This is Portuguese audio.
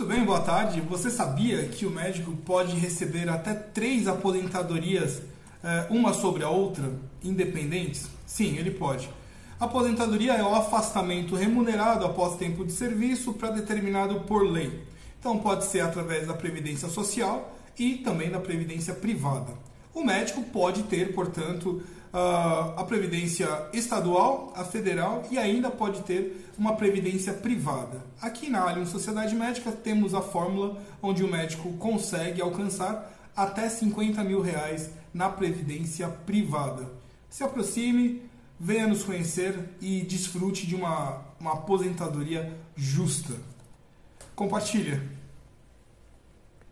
Tudo bem, boa tarde. Você sabia que o médico pode receber até três aposentadorias, eh, uma sobre a outra, independentes? Sim, ele pode. Aposentadoria é o afastamento remunerado após tempo de serviço para determinado por lei. Então pode ser através da previdência social e também da previdência privada. O médico pode ter, portanto, a previdência estadual, a federal e ainda pode ter uma previdência privada. Aqui na Allianz Sociedade Médica temos a fórmula onde o médico consegue alcançar até 50 mil reais na previdência privada. Se aproxime, venha nos conhecer e desfrute de uma, uma aposentadoria justa. Compartilha!